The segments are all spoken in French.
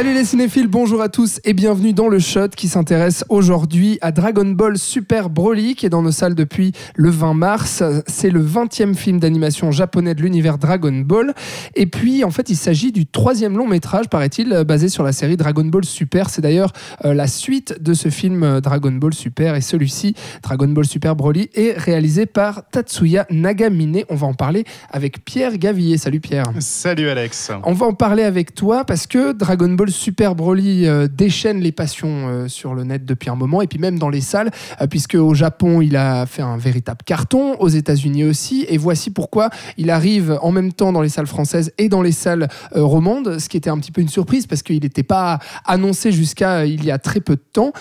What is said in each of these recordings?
Salut les cinéphiles, bonjour à tous et bienvenue dans le Shot qui s'intéresse aujourd'hui à Dragon Ball Super Broly qui est dans nos salles depuis le 20 mars. C'est le 20e film d'animation japonais de l'univers Dragon Ball. Et puis en fait il s'agit du troisième long métrage paraît-il basé sur la série Dragon Ball Super. C'est d'ailleurs euh, la suite de ce film euh, Dragon Ball Super et celui-ci Dragon Ball Super Broly est réalisé par Tatsuya Nagamine. On va en parler avec Pierre Gavillier. Salut Pierre. Salut Alex. On va en parler avec toi parce que Dragon Ball Super Broly euh, déchaîne les passions euh, sur le net depuis un moment. Et puis même dans les salles, euh, puisque au Japon il a fait un véritable carton, aux États-Unis aussi, et voici pourquoi il arrive en même temps dans les salles françaises et dans les salles romandes, ce qui était un petit peu une surprise parce qu'il n'était pas annoncé jusqu'à il y a très peu de temps.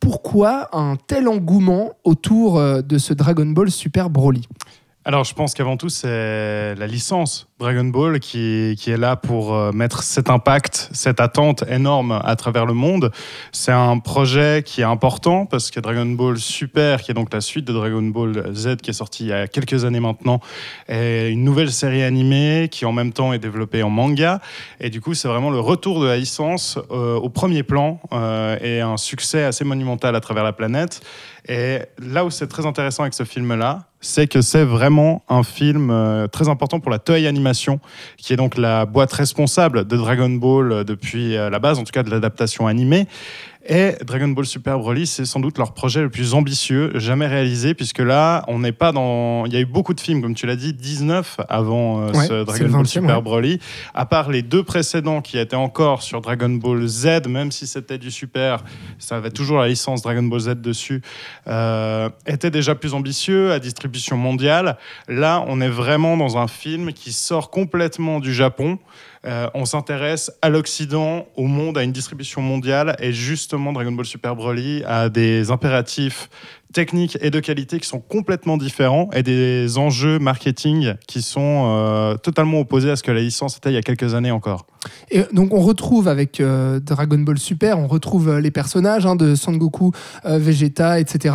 Pourquoi un tel engouement autour de ce Dragon Ball Super Broly? Alors, je pense qu'avant tout, c'est la licence Dragon Ball qui, est là pour euh, mettre cet impact, cette attente énorme à travers le monde. C'est un projet qui est important parce que Dragon Ball Super, qui est donc la suite de Dragon Ball Z qui est sorti il y a quelques années maintenant, est une nouvelle série animée qui en même temps est développée en manga. Et du coup, c'est vraiment le retour de la licence euh, au premier plan euh, et un succès assez monumental à travers la planète. Et là où c'est très intéressant avec ce film-là, c'est que c'est vraiment un film euh, très important pour la Toei Animation, qui est donc la boîte responsable de Dragon Ball euh, depuis euh, la base, en tout cas de l'adaptation animée. Et Dragon Ball Super Broly, c'est sans doute leur projet le plus ambitieux jamais réalisé, puisque là, on n'est pas dans. Il y a eu beaucoup de films, comme tu l'as dit, 19 avant euh, ce Dragon Ball Super Broly. À part les deux précédents qui étaient encore sur Dragon Ball Z, même si c'était du Super, ça avait toujours la licence Dragon Ball Z dessus, euh, était déjà plus ambitieux à distribution mondiale. Là, on est vraiment dans un film qui sort complètement du Japon. Euh, on s'intéresse à l'Occident, au monde, à une distribution mondiale, et justement Dragon Ball Super Broly a des impératifs techniques et de qualité qui sont complètement différents et des enjeux marketing qui sont euh, totalement opposés à ce que la licence était il y a quelques années encore. Et donc on retrouve avec euh, Dragon Ball Super, on retrouve euh, les personnages hein, de Son Goku, Vegeta, etc.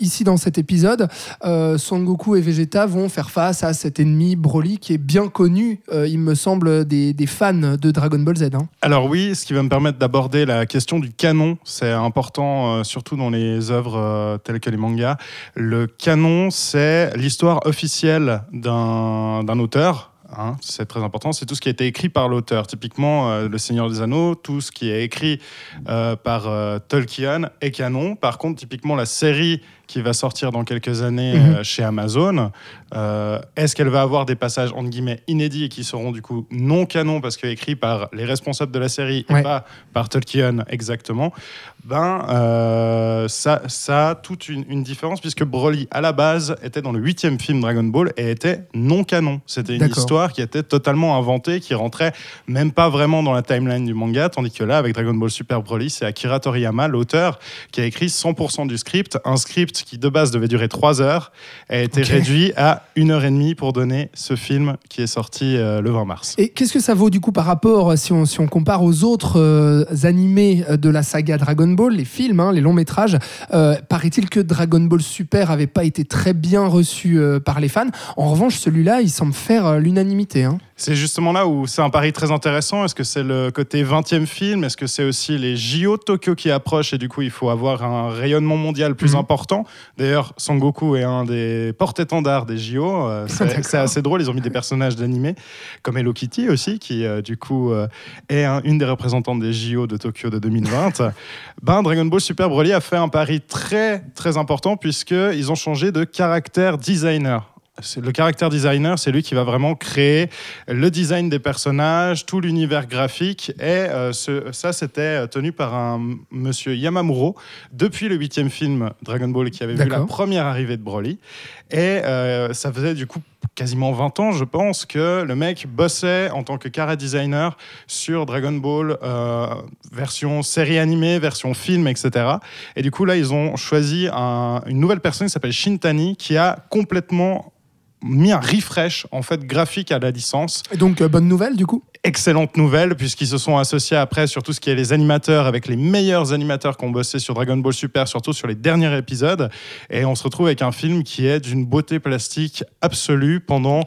ici dans cet épisode, Son Goku et Vegeta vont faire face à cet ennemi Broly qui est bien connu, il me semble, des, fans de Dragon Ball Z. Hein. Alors oui, ce qui va me permettre d'aborder la question du canon, c'est important surtout dans les œuvres telles que les mangas. Le canon, c'est l'histoire officielle d'un auteur, Hein, c'est très important, c'est tout ce qui a été écrit par l'auteur. Typiquement, euh, Le Seigneur des Anneaux, tout ce qui est écrit euh, par euh, Tolkien est canon. Par contre, typiquement, la série qui va sortir dans quelques années mhm. chez Amazon, est-ce qu'elle va avoir des passages entre guillemets inédits et qui seront du coup non canon parce qu'écrits par les responsables de la série et pas par Tolkien exactement? Ben, euh, ça, ça a toute une, différence puisque Broly, à la base, était dans le huitième film Dragon Ball et était non canon. C'était une histoire qui était totalement inventée, qui rentrait même pas vraiment dans la timeline du manga, tandis que là, avec Dragon Ball Super Broly, c'est Akira Toriyama, l'auteur, qui a écrit 100% du script, un script qui de base devait durer 3 heures, a été réduit à 1 heure et demie pour donner ce film qui est sorti euh, le 20 mars. Et qu'est-ce que ça vaut du coup par rapport, si on, si on compare aux autres euh, animés de la saga Dragon Ball, les films, hein, les longs métrages. Euh, paraît-il que Dragon Ball Super avait pas été très bien reçu euh, par les fans. En revanche, celui-là, il semble faire euh, l'unanimité. Hein. C'est justement là où c'est un pari très intéressant. Est-ce que c'est le côté 20e film? Est-ce que c'est aussi les JO de Tokyo qui approchent et du coup il faut avoir un rayonnement mondial plus mhm. important? D'ailleurs, Son Goku est un des porte-étendards des JO. c'est assez drôle, ils ont mis des personnages d'animé comme Hello Kitty aussi, qui du coup est une des représentantes des JO de Tokyo de 2020. ben, Dragon Ball Super Broly a fait un pari très très important puisqu'ils ont changé de caractère designer le caractère designer, c'est lui qui va vraiment créer le design des personnages, tout l'univers graphique. Et euh, ça, c'était tenu par un monsieur Yamamuro depuis le huitième film Dragon Ball qui avait vu la première arrivée de Broly. Et euh, ça faisait du coup quasiment 20 ans, je pense, que le mec bossait en tant que cara designer sur Dragon Ball, euh, version série animée, version film, etc. Et du coup, là, ils ont choisi une nouvelle personne qui s'appelle Shintani, qui a complètement mis un refresh en fait graphique à la licence. Et donc, euh, bonne nouvelle du coup Excellente nouvelle puisqu'ils se sont associés après sur tout ce qui est les animateurs avec les meilleurs animateurs qui ont bossé sur Dragon Ball Super, surtout sur les derniers épisodes. Et on se retrouve avec un film qui est d'une beauté plastique absolue pendant.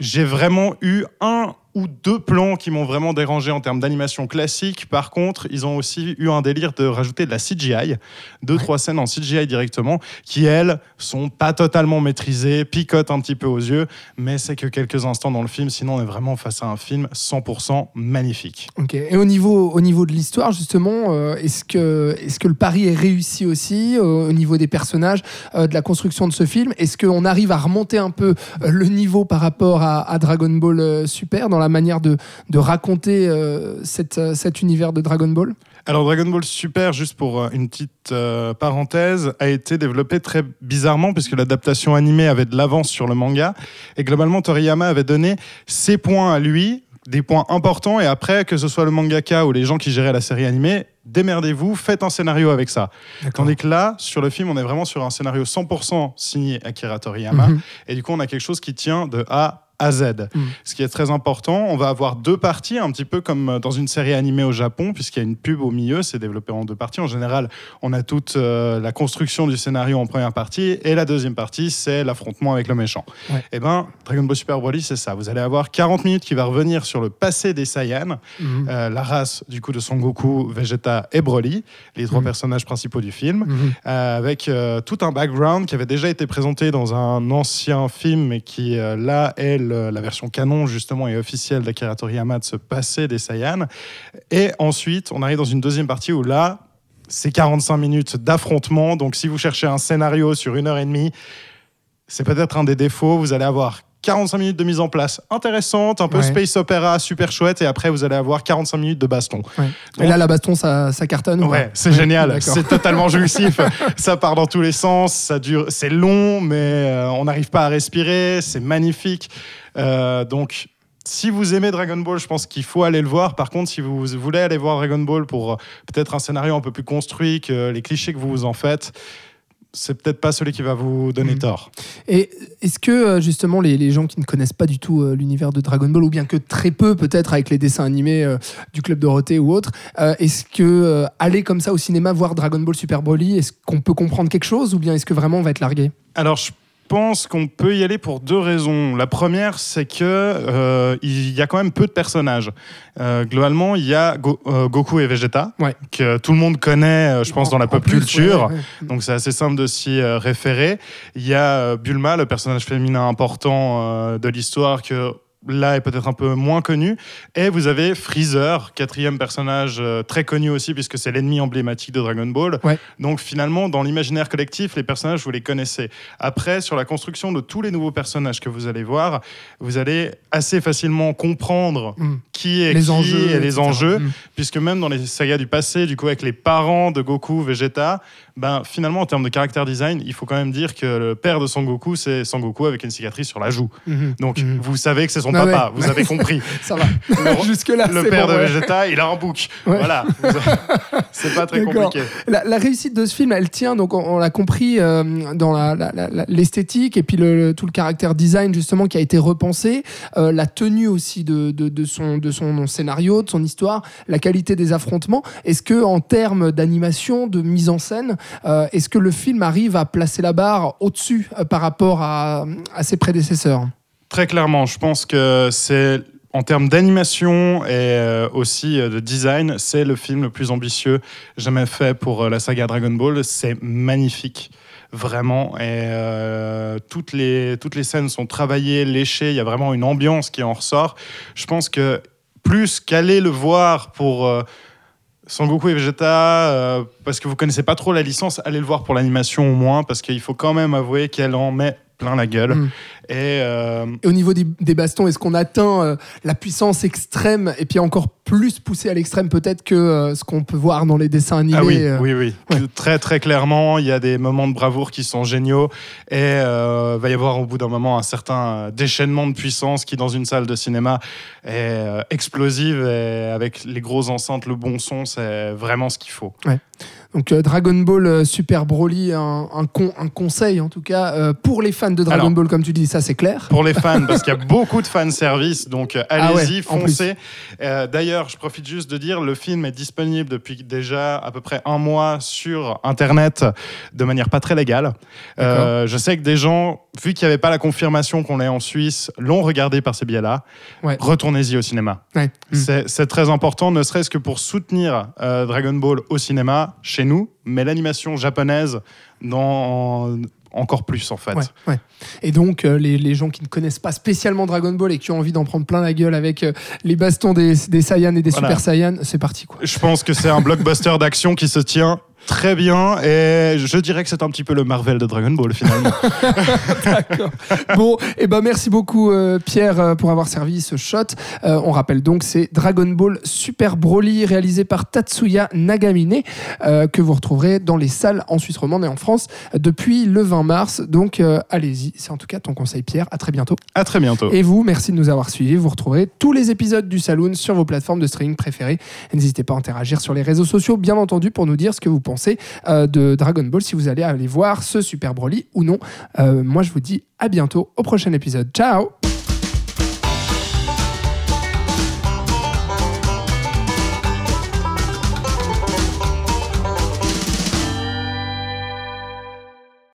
J'ai vraiment eu un ou deux plans qui m'ont vraiment dérangé en termes d'animation classique. Par contre, ils ont aussi eu un délire de rajouter de la CGI, deux, trois scènes en CGI directement, qui elles sont pas totalement maîtrisées, picotent un petit peu aux yeux, mais c'est que quelques instants dans le film. Sinon, on est vraiment face à un film 100% magnifique. Ok. Et au niveau, au niveau de l'histoire, justement, euh, est-ce que, est que le pari est réussi aussi euh, au niveau des personnages, euh, de la construction de ce film? Est-ce qu'on arrive à remonter un peu le niveau par rapport à, à Dragon Ball Super dans la manière de, de raconter euh, cette, euh, cet univers de Dragon Ball Alors Dragon Ball Super, juste pour euh, une petite euh, parenthèse, a été développé très bizarrement puisque l'adaptation animée avait de l'avance sur le manga et globalement Toriyama avait donné ses points à lui, des points importants et après que ce soit le mangaka ou les gens qui géraient la série animée, démerdez-vous, faites un scénario avec ça. Tandis que là, sur le film, on est vraiment sur un scénario 100% signé Akira Toriyama Mhm. et du coup on a quelque chose qui tient de A à Z. Mhm. Ce qui est très important, on va avoir deux parties, un petit peu comme dans une série animée au Japon, puisqu'il y a une pub au milieu, c'est développé en deux parties. En général, on a toute euh, la construction du scénario en première partie, et la deuxième partie, c'est l'affrontement avec le méchant. Ouais. Et ben, Dragon Ball Super Broly, c'est ça. Vous allez avoir 40 minutes qui va revenir sur le passé des Saiyans, Mhm. euh, la race du coup de Son Goku, Vegeta et Broly, les trois Mhm. personnages principaux du film euh, avec euh, tout un background qui avait déjà été présenté dans un ancien film, mais qui euh, là est le- la version canon justement et officielle d'Akira Toriyama de ce passé des Saiyans. Et ensuite, on arrive dans une deuxième partie où là, c'est 45 minutes d'affrontement. Donc si vous cherchez un scénario sur une heure et demie, c'est peut-être un des défauts. Vous allez avoir 45 minutes de mise en place intéressante, un peu Ouais. space opéra, super chouette, et après vous allez avoir 45 minutes de baston. Ouais. Et là, la baston, ça, ça cartonne ou Ouais, c'est génial. C'est totalement jouissif. ça part dans tous les sens. Ça dure. C'est long, mais euh, on n'arrive pas à respirer. C'est magnifique. Euh, donc. Si vous aimez Dragon Ball, je pense qu'il faut aller le voir. Par contre, si vous voulez aller voir Dragon Ball pour euh, peut-être un scénario un peu plus construit que les clichés que vous vous en faites, c'est peut-être pas celui qui va vous donner Mhm. tort. Et est-ce que euh, justement les, les gens qui ne connaissent pas du tout euh, l'univers de Dragon Ball, ou bien que très peu peut-être avec les dessins animés euh, du Club Dorothée ou autre, euh, est-ce que aller comme ça au cinéma voir Dragon Ball Super Broly, est-ce qu'on peut comprendre quelque chose, ou bien est-ce que vraiment on va être largué? Alors, je pense qu'on peut y aller pour deux raisons. La première, c'est que euh, il y a quand même peu de personnages. Euh, globalement, il y a Go- euh, Goku et Vegeta, Ouais. que tout le monde connaît, je pense, dans la pop plus, culture. ouais, ouais. Donc c'est assez simple de s'y référer. Il y a Bulma, le personnage féminin important de l'histoire que là est peut-être un peu moins connu. Et vous avez Freezer, quatrième personnage euh, très connu aussi puisque c'est l'ennemi emblématique de Dragon Ball. Ouais. Donc finalement, dans l'imaginaire collectif, les personnages, vous les connaissez. Après, sur la construction de tous les nouveaux personnages que vous allez voir, vous allez assez facilement comprendre Mm. qui est les qui enjeux et les etc. enjeux Mm. puisque même dans les sagas du passé, du coup, avec les parents de Goku, Vegeta, ben, finalement, en termes de caractère design, il faut quand même dire que le père de Son Goku, c'est Son Goku avec une cicatrice sur la joue. Mhm. Donc, Mhm. vous savez que c'est son Ah papa, vous avez compris. Ça va. Le- Jusque-là, le père bon, de ouais. Vegeta, il a un bouc. Ouais. Voilà. c'est pas très compliqué. La, la réussite de ce film, elle tient, donc on, on l'a compris, euh, dans la- la- l'esthétique et puis le, le- tout le caractère design justement qui a été repensé, euh, la tenue aussi de, de- de son, de son scénario, de son histoire, la qualité des affrontements. Est-ce que en termes d'animation, de mise en scène, euh, est-ce que le film arrive à placer la barre au-dessus par rapport à, à ses prédécesseurs? Très clairement, je pense que c'est en termes d'animation et euh, aussi euh, de design, c'est le film le plus ambitieux jamais fait pour euh, la saga Dragon Ball. C'est magnifique. Vraiment, et toutes, les, toutes les scènes sont travaillées, léchées, il y a vraiment une ambiance qui en ressort. Je pense que plus qu'aller le voir pour euh, Son Goku et Vegeta, parce que vous connaissez pas trop la licence, allez le voir pour l'animation au moins, parce qu'il faut quand même avouer qu'elle en met plein la gueule. Mm. Et euh, Et au niveau des, des bastons, est-ce qu'on atteint euh, la puissance extrême et puis encore plus poussé à l'extrême peut-être que euh, ce qu'on peut voir dans les dessins animés Ah oui, oui, oui. ouais. Très, très clairement, il y a des moments de bravoure qui sont géniaux et euh, va y avoir au bout d'un moment un certain déchaînement de puissance qui, dans une salle de cinéma, est explosive et avec les grosses enceintes, le bon son, c'est vraiment ce qu'il faut. Donc euh, Dragon Ball euh, Super Broly, un, un, con- un conseil en tout cas euh, pour les fans de Dragon Alors, Ball comme tu dis, ça c'est clair. Pour les fans, parce qu'il y a beaucoup de fan service, donc euh, Ah ouais, allez-y, foncez. Euh, D'ailleurs, je profite juste de dire, le film est disponible depuis déjà à peu près un mois sur Internet de manière pas très légale. Euh, je sais que des gens, vu qu'il n'y avait pas la confirmation qu'on est en Suisse, l'ont regardé par ces biais-là. Ouais. Retournez-y au cinéma. Ouais. Mm. C'est c'est très important, ne serait-ce que pour soutenir euh, Dragon Ball au cinéma, chez nous, mais l'animation japonaise dans encore plus en fait. Ouais, ouais. Et donc, euh, les, les gens qui ne connaissent pas spécialement Dragon Ball et qui ont envie d'en prendre plein la gueule avec euh, les bastons des, des Saiyans et des Voilà. Super Saiyans, c'est parti quoi. Je pense que c'est un blockbuster d'action qui se tient très bien et je dirais que c'est un petit peu le Marvel de Dragon Ball finalement. D'accord. Bon, et ben merci beaucoup euh, Pierre euh, pour avoir servi ce shot. Euh, on rappelle donc c'est Dragon Ball Super Broly réalisé par Tatsuya Nagamine euh, que vous retrouverez dans les salles en Suisse romande et en France depuis le 20 mars. Donc allez-y, c'est en tout cas ton conseil Pierre. À très bientôt. à très bientôt. Et vous, merci de nous avoir suivis. Vous retrouverez tous les épisodes du Saloon sur vos plateformes de streaming préférées. N'hésitez pas à interagir sur les réseaux sociaux, bien entendu, pour nous dire ce que vous pensez euh, de Dragon Ball, si vous allez aller voir ce Super Broly ou non. Euh, moi, je vous dis à bientôt au prochain épisode. Ciao